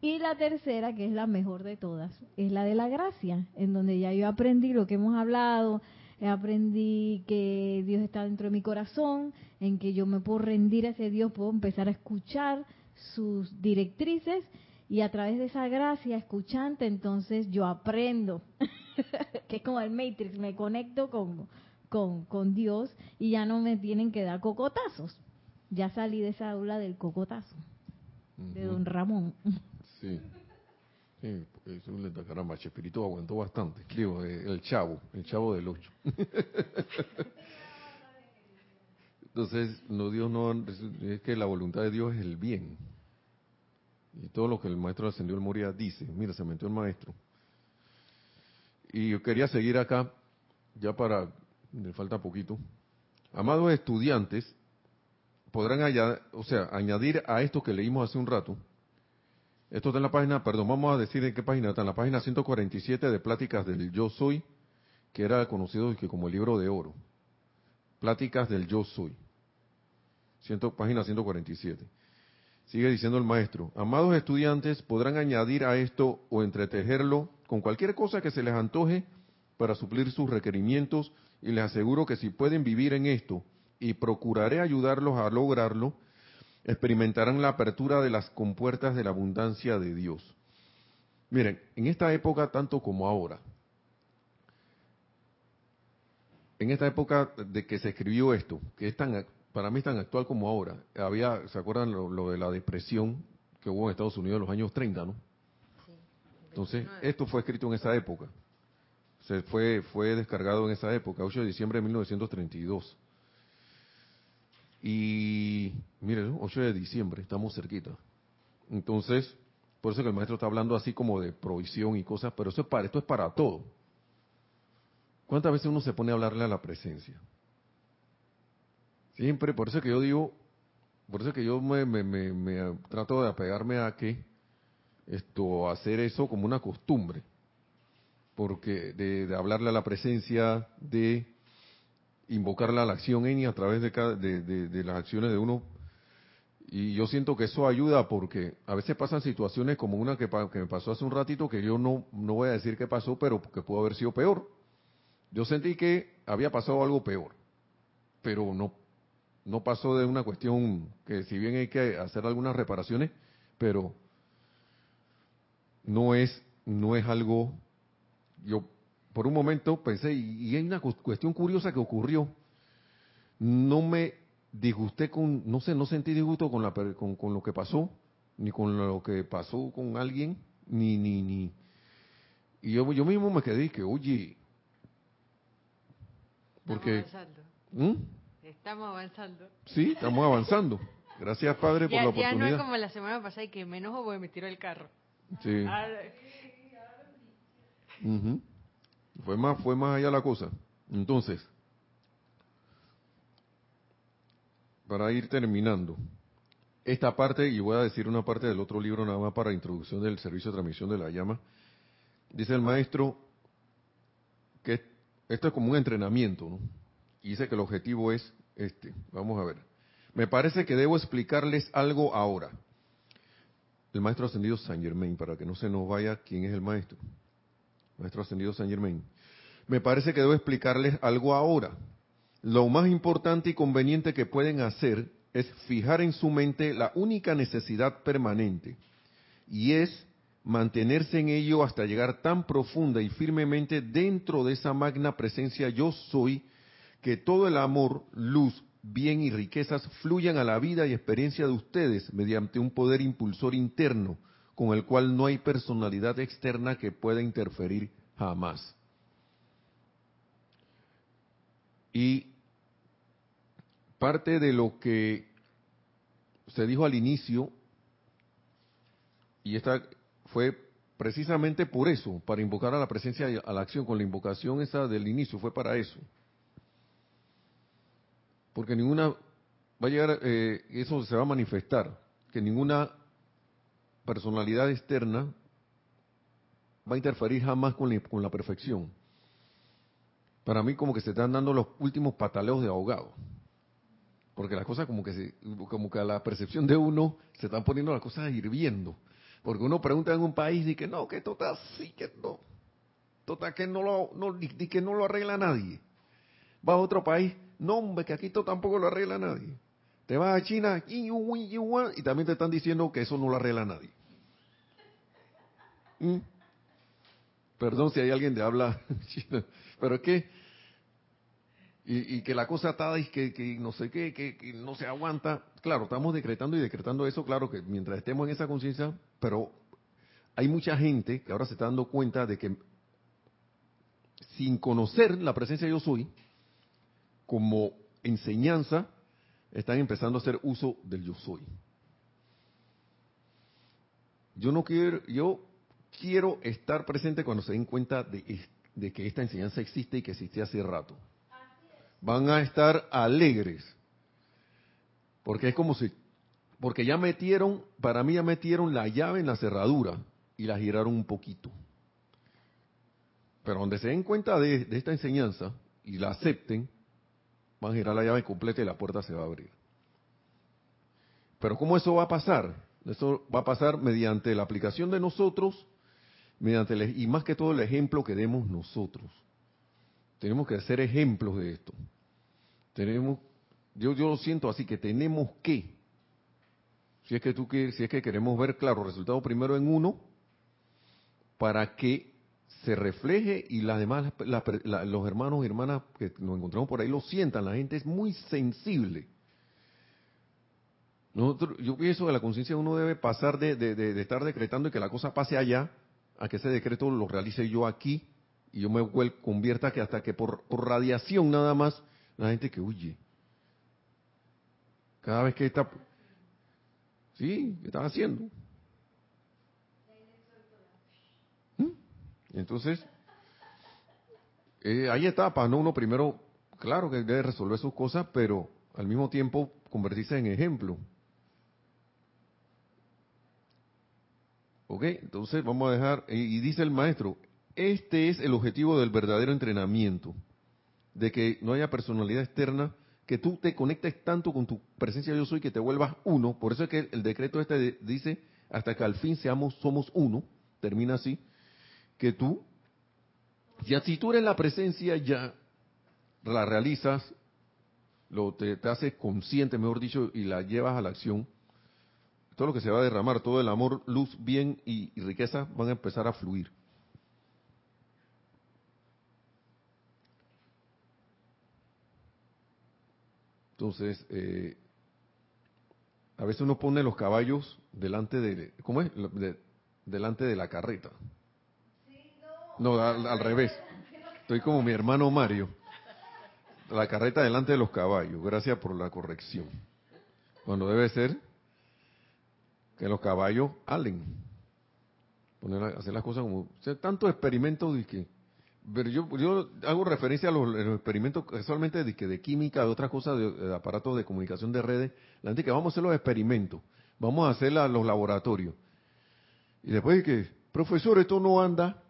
Y la tercera, que es la mejor de todas, es la de la gracia, en donde ya yo aprendí lo que hemos hablado, aprendí que Dios está dentro de mi corazón, en que yo me puedo rendir a ese Dios, puedo empezar a escuchar sus directrices y a través de esa gracia escuchante entonces yo aprendo, que es como el Matrix, me conecto con, con, con Dios y ya no me tienen que dar cocotazos. Ya salí de esa aula del cocotazo, de don Ramón. Sí. Sí, es un caramba, Chespirito aguantó bastante. Digo, eh, el chavo, el chavo del 8. Entonces, no, Dios no, es que la voluntad de Dios es el bien. Y todo lo que el maestro ascendió el Moria dice, mira, se metió el maestro. Y yo quería seguir acá, ya para, me falta poquito. Amados estudiantes, podrán añadir, o sea, añadir a esto que leímos hace un rato, esto está en la página, perdón, vamos a decir en qué página está, en la página 147 de Pláticas del Yo Soy, que era conocido como el libro de oro. Pláticas del Yo Soy. Ciento, página 147. Sigue diciendo el maestro, amados estudiantes podrán añadir a esto o entretejerlo con cualquier cosa que se les antoje para suplir sus requerimientos y les aseguro que si pueden vivir en esto y procuraré ayudarlos a lograrlo, experimentarán la apertura de las compuertas de la abundancia de Dios. Miren, en esta época tanto como ahora, en esta época de que se escribió esto, que es tan, para mí es tan actual como ahora, había, ¿se acuerdan lo, de la depresión que hubo en Estados Unidos en los años 30, no? Entonces, esto fue escrito en esa época. Se fue, fue descargado en esa época, 8 de diciembre de 1932. Y miren, 8 de diciembre, estamos cerquita. Entonces, por eso que el maestro está hablando así como de provisión y cosas, pero eso es para, esto es para todo. ¿Cuántas veces uno se pone a hablarle a la presencia? Siempre, por eso que yo digo, por eso que yo me, me, trato de apegarme a que esto, hacer eso como una costumbre. Porque de, de hablarle a la presencia, de invocarla a la acción en y a través de, de, las acciones de uno. Y yo siento que eso ayuda porque a veces pasan situaciones como una que, que me pasó hace un ratito que yo no, no voy a decir qué pasó, pero que pudo haber sido peor. Yo sentí que había pasado algo peor, pero no, no pasó de una cuestión que si bien hay que hacer algunas reparaciones, pero no es, no es algo, yo por un momento pensé, y, hay una cuestión curiosa que ocurrió, no me disgusté con, no sé, no sentí disgusto con, la, con, lo que pasó, ni con lo que pasó con alguien, ni, ni, ni. Y yo, yo mismo me quedé y que, oye, porque... Estamos avanzando. ¿Mm? Estamos avanzando. Sí, estamos avanzando. Gracias, Padre, por la oportunidad. Ya no es como la semana pasada y que me enojo porque me tiró el carro. Sí. Fue más, fue más allá la cosa. Entonces, para ir terminando, esta parte, y voy a decir una parte del otro libro nada más para introducción del servicio de transmisión de la llama, dice el maestro que esto es como un entrenamiento, ¿no? Y dice que el objetivo es este. Vamos a ver. Me parece que debo explicarles algo ahora. El maestro ascendido Saint Germain, para que no se nos vaya quién es el maestro. Maestro ascendido San Germain. Me parece que debo explicarles algo ahora. Lo más importante y conveniente que pueden hacer es fijar en su mente la única necesidad permanente, y es mantenerse en ello hasta llegar tan profunda y firmemente dentro de esa magna presencia yo soy, que todo el amor, luz, bien y riquezas fluyan a la vida y experiencia de ustedes mediante un poder impulsor interno, con el cual no hay personalidad externa que pueda interferir jamás. Y parte de lo que se dijo al inicio, y esta fue precisamente por eso, para invocar a la presencia y a la acción, con la invocación esa del inicio, fue para eso. Porque ninguna, va a llegar, eh, eso se va a manifestar, que ninguna personalidad externa va a interferir jamás con la, con la perfección. Para mí como que se están dando los últimos pataleos de ahogado. Porque las cosas como que se, como que a la percepción de uno se están poniendo las cosas hirviendo. Porque uno pregunta en un país y que no, que esto está así, que no. Total que no lo, no, que no lo arregla nadie. Va a otro país, no hombre, que aquí esto tampoco lo arregla nadie. Te vas a China y también te están diciendo que eso no lo arregla nadie. ¿Mm? Perdón si hay alguien de habla china, pero es que y, que la cosa está y que, que no sé qué, que, que, no se aguanta. Claro, estamos decretando y decretando eso, claro que mientras estemos en esa conciencia, pero hay mucha gente que ahora se está dando cuenta de que sin conocer la presencia de yo soy, como enseñanza, están empezando a hacer uso del yo soy. Yo no quiero, yo quiero estar presente cuando se den cuenta de, que esta enseñanza existe y que existe hace rato van a estar alegres. Porque es como si, porque ya metieron, para mí ya metieron la llave en la cerradura y la giraron un poquito. Pero donde se den cuenta de, esta enseñanza y la acepten, van a girar la llave completa y la puerta se va a abrir. Pero ¿cómo eso va a pasar? Eso va a pasar mediante la aplicación de nosotros, mediante y más que todo el ejemplo que demos nosotros. Tenemos que ser ejemplos de esto. Tenemos, yo, yo lo siento así que tenemos que, si es que tú si es que queremos ver claro resultado primero en uno, para que se refleje y las demás, los hermanos y hermanas que nos encontramos por ahí lo sientan. La gente es muy sensible. Nosotros, yo pienso que la conciencia uno debe pasar de, de, estar decretando y que la cosa pase allá, a que ese decreto lo realice yo aquí y yo me convierta que hasta que por, radiación nada más la gente que huye. Cada vez que está... Sí, ¿qué están haciendo? Entonces, eh, hay etapas, ¿no? Uno primero, claro que debe resolver sus cosas, pero al mismo tiempo convertirse en ejemplo. ¿Ok? Entonces vamos a dejar, y dice el maestro, este es el objetivo del verdadero entrenamiento, de que no haya personalidad externa, que tú te conectes tanto con tu presencia yo soy que te vuelvas uno. Por eso es que el decreto este dice, hasta que al fin seamos, somos uno, termina así, que tú, ya si tú eres la presencia, ya la realizas, lo te, haces consciente, mejor dicho, y la llevas a la acción, todo lo que se va a derramar, todo el amor, luz, bien y riqueza van a empezar a fluir. Entonces, eh, a veces uno pone los caballos delante de, ¿cómo es? delante de la carreta. No, al, revés. Estoy como mi hermano Mario. La carreta delante de los caballos. Gracias por la corrección. Cuando debe ser que los caballos alen. Poner, hacer las cosas como... O tanto experimento que pero yo, yo hago referencia a los, experimentos casualmente de, de química, de otras cosas, de, aparatos de comunicación de redes. La gente que vamos a hacer los experimentos, vamos a hacer los laboratorios. Y después de que, profesor, esto no anda.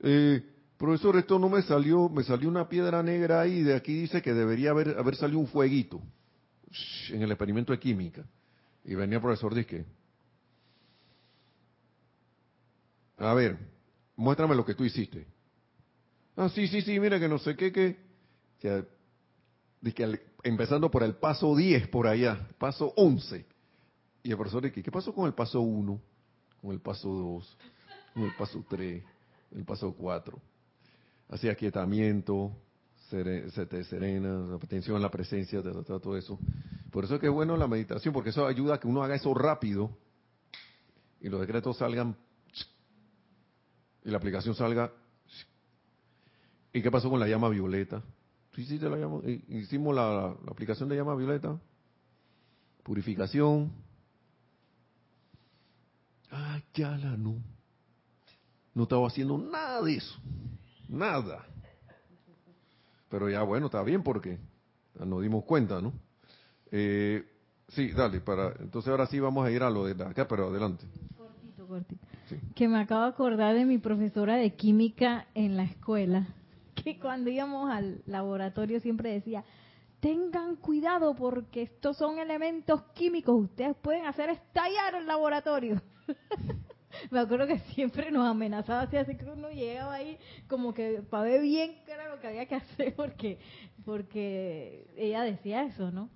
Eh, profesor, esto no me salió, me salió una piedra negra ahí, de aquí dice que debería haber, haber salido un fueguito en el experimento de química. Y venía el profesor, dice a ver, muéstrame lo que tú hiciste. Ah, sí, sí, sí, mira que no sé qué, que, que empezando por el paso 10 por allá, paso 11. Y el profesor dice, ¿qué pasó con el paso 1? con el paso 2, con el paso 3, el paso 4. Así aquietamiento, se serena, atención a la presencia, todo eso. Por eso es que es bueno la meditación, porque eso ayuda a que uno haga eso rápido y los decretos salgan y la aplicación salga. ¿Y qué pasó con la llama violeta? hiciste la llama? Hicimos la, aplicación de llama violeta. Purificación. Ah, ya la no. No estaba haciendo nada de eso. Nada. Pero ya bueno, está bien porque nos dimos cuenta, ¿no? Eh, sí, dale, para, entonces ahora sí vamos a ir a lo de acá, pero adelante. Cortito, cortito. Que me acabo de acordar de mi profesora de química en la escuela, que cuando íbamos al laboratorio siempre decía, tengan cuidado porque estos son elementos químicos, ustedes pueden hacer estallar el laboratorio. me acuerdo que siempre nos amenazaba así, así que uno llegaba ahí como que para ver bien qué era lo que había que hacer porque porque ella decía eso, ¿no?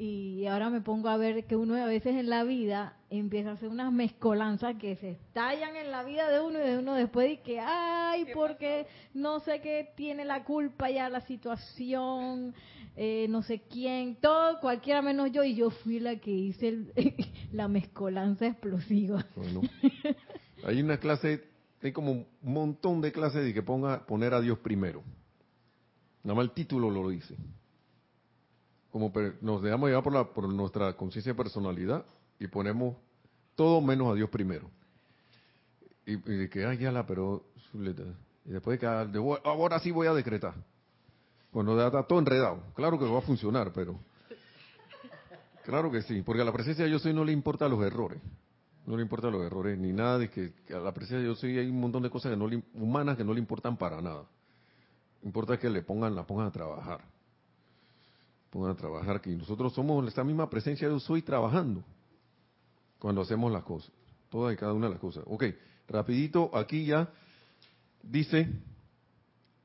Y ahora me pongo a ver que uno a veces en la vida empieza a hacer unas mezcolanzas que se estallan en la vida de uno y de uno después y que, ay, porque no sé qué tiene la culpa ya la situación, eh, no sé quién, todo, cualquiera menos yo, y yo fui la que hice la mezcolanza explosiva. Bueno, hay una clase, hay como un montón de clases de que ponga poner a Dios primero. Nada más el título lo dice como nos dejamos llevar por, la, por nuestra conciencia de personalidad y ponemos todo menos a Dios primero. Y, de que, ay, ya la, pero... Y después de que, ah, ahora sí voy a decretar. Bueno, está todo enredado. Claro que va a funcionar, pero... Claro que sí, porque a la presencia de yo soy no le importa los errores. No le importan los errores ni nada de que, a la presencia de soy hay un montón de cosas que no humanas que no le importan para nada. Importa que le pongan, la pongan a trabajar pongan a trabajar, que nosotros somos esta misma presencia de yo soy trabajando cuando hacemos las cosas, todas y cada una de las cosas. Ok, rapidito, aquí ya dice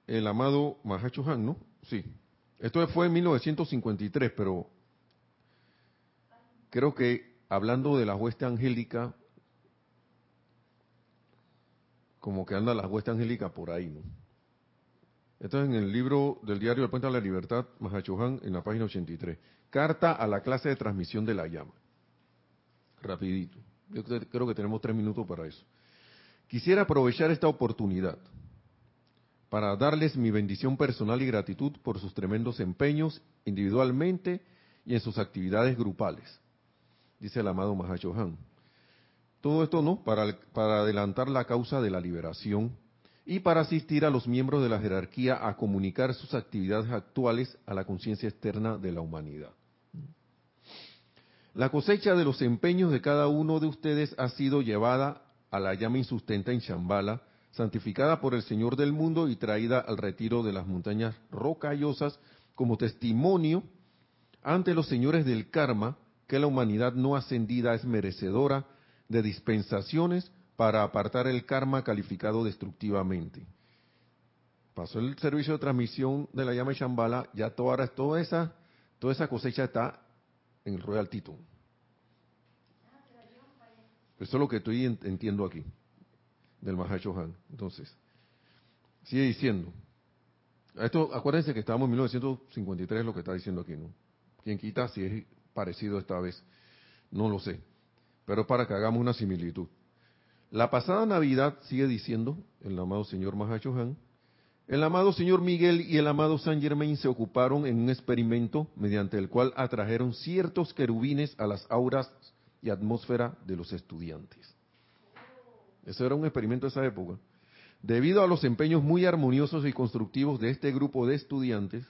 el amado Mahacho Han, ¿no? Sí. Esto fue en 1953, pero creo que hablando de la hueste angélica, como que anda la hueste angélica por ahí, ¿no? Esto es en el libro del diario del Puente de la Libertad, Mahachohan, en la página 83. Carta a la clase de transmisión de la llama. Rapidito. Yo creo que tenemos tres minutos para eso. Quisiera aprovechar esta oportunidad para darles mi bendición personal y gratitud por sus tremendos empeños individualmente y en sus actividades grupales, dice el amado Mahachohan. Todo esto no para, para adelantar la causa de la liberación y para asistir a los miembros de la jerarquía a comunicar sus actividades actuales a la conciencia externa de la humanidad. La cosecha de los empeños de cada uno de ustedes ha sido llevada a la llama insustenta en Shambhala, santificada por el Señor del mundo y traída al retiro de las montañas rocallosas como testimonio ante los señores del karma que la humanidad no ascendida es merecedora de dispensaciones para apartar el karma calificado destructivamente. Pasó el servicio de transmisión de la llama de Shambhala, ya toda, toda, esa, toda esa cosecha está en el Royal Tito. Eso es lo que estoy entiendo aquí, del Han. Entonces, sigue diciendo. Esto, acuérdense que estábamos en 1953, lo que está diciendo aquí, ¿no? Quien quita si es parecido esta vez, no lo sé. Pero para que hagamos una similitud. La pasada Navidad, sigue diciendo el amado señor Mahachohan, el amado señor Miguel y el amado San Germain se ocuparon en un experimento mediante el cual atrajeron ciertos querubines a las auras y atmósfera de los estudiantes. Eso era un experimento de esa época. Debido a los empeños muy armoniosos y constructivos de este grupo de estudiantes,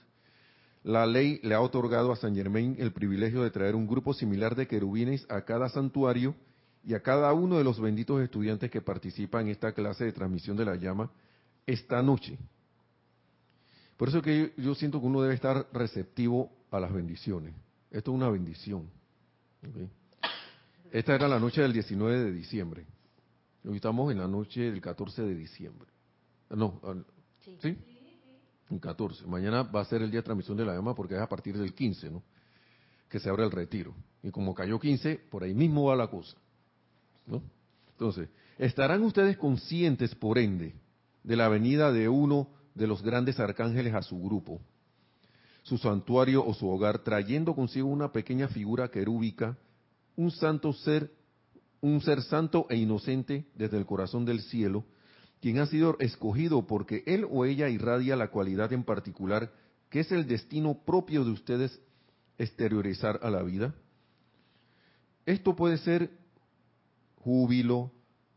la ley le ha otorgado a San Germain el privilegio de traer un grupo similar de querubines a cada santuario y a cada uno de los benditos estudiantes que participan en esta clase de transmisión de la llama esta noche. Por eso que yo, siento que uno debe estar receptivo a las bendiciones. Esto es una bendición. Esta era la noche del 19 de diciembre. Hoy estamos en la noche del 14 de diciembre. No, ¿sí? El 14. Mañana va a ser el día de transmisión de la llama porque es a partir del 15, ¿no? Que se abre el retiro. Y como cayó 15, por ahí mismo va la cosa. ¿no? Entonces, ¿estarán ustedes conscientes, por ende, de la venida de uno de los grandes arcángeles a su grupo, su santuario o su hogar, trayendo consigo una pequeña figura querúbica, un santo ser, un ser santo e inocente desde el corazón del cielo, quien ha sido escogido porque él o ella irradia la cualidad en particular que es el destino propio de ustedes exteriorizar a la vida? Esto puede ser júbilo,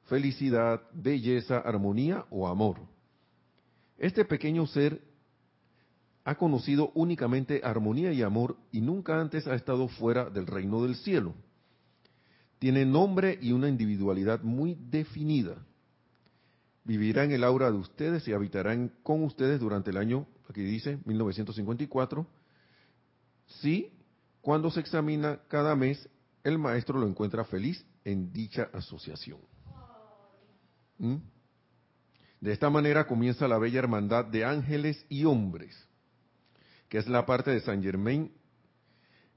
felicidad, belleza, armonía o amor. Este pequeño ser ha conocido únicamente armonía y amor y nunca antes ha estado fuera del reino del cielo. Tiene nombre y una individualidad muy definida. Vivirá en el aura de ustedes y habitarán con ustedes durante el año, aquí dice, 1954. Sí, cuando se examina cada mes, el maestro lo encuentra feliz en dicha asociación. ¿Mm? De esta manera comienza la bella hermandad de ángeles y hombres, que es la parte de San Germain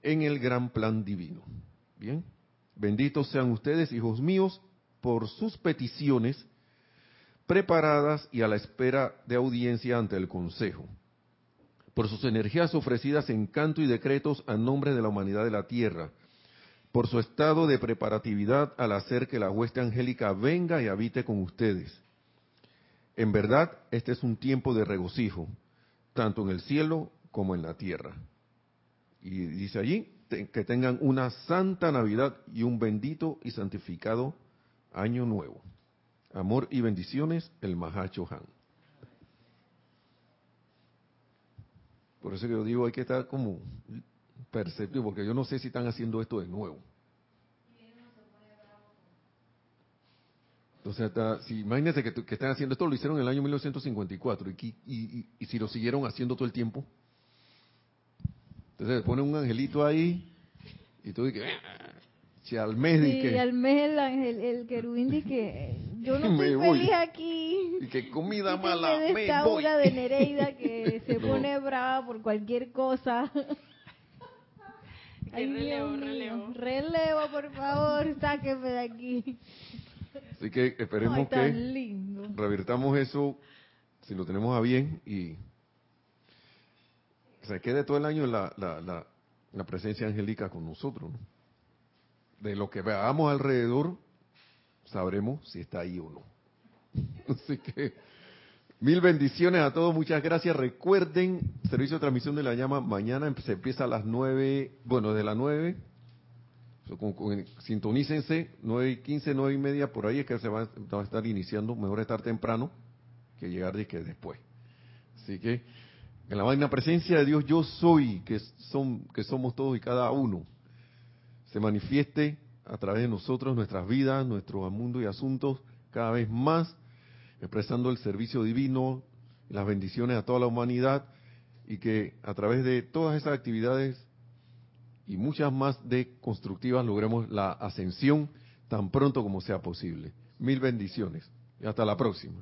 en el gran plan divino. Bien, benditos sean ustedes, hijos míos, por sus peticiones preparadas y a la espera de audiencia ante el Consejo, por sus energías ofrecidas en canto y decretos a nombre de la humanidad de la Tierra, por su estado de preparatividad al hacer que la hueste angélica venga y habite con ustedes. En verdad, este es un tiempo de regocijo, tanto en el cielo como en la tierra. Y dice allí que tengan una santa Navidad y un bendito y santificado año nuevo. Amor y bendiciones, el Mahacho Han. Por eso que yo digo, hay que estar como perceptivo, porque yo no sé si están haciendo esto de nuevo. Entonces, si, imagínense que, que, están haciendo esto, lo hicieron en el año 1954, y, y, y, si lo siguieron haciendo todo el tiempo. Entonces ponen un angelito ahí, y tú dices, si al mes sí, que... al mes el, ángel, el querubín dice que yo no estoy feliz aquí. Y que comida mala, me, me voy. de Nereida que se pone brava por cualquier cosa. Ay, relevo, relevo. Relevo, por favor, sáqueme de aquí. Así que esperemos que revirtamos eso, si lo tenemos a bien, y se quede todo el año la, la, la, presencia angélica con nosotros. De lo que veamos alrededor, sabremos si está ahí o no. Así que mil bendiciones a todos, muchas gracias. Recuerden, servicio de transmisión de la llama, mañana se empieza a las nueve, bueno, de las nueve sintonícense, 9 y 15, 9 y media, por ahí es que se va, a estar iniciando. Mejor estar temprano que llegar de que después. Así que, en la magna presencia de Dios, yo soy, que, son, que somos todos y cada uno, se manifieste a través de nosotros, nuestras vidas, nuestro mundo y asuntos, cada vez más, expresando el servicio divino, las bendiciones a toda la humanidad, y que a través de todas esas actividades y muchas más de constructivas logremos la ascensión tan pronto como sea posible. Mil bendiciones y hasta la próxima.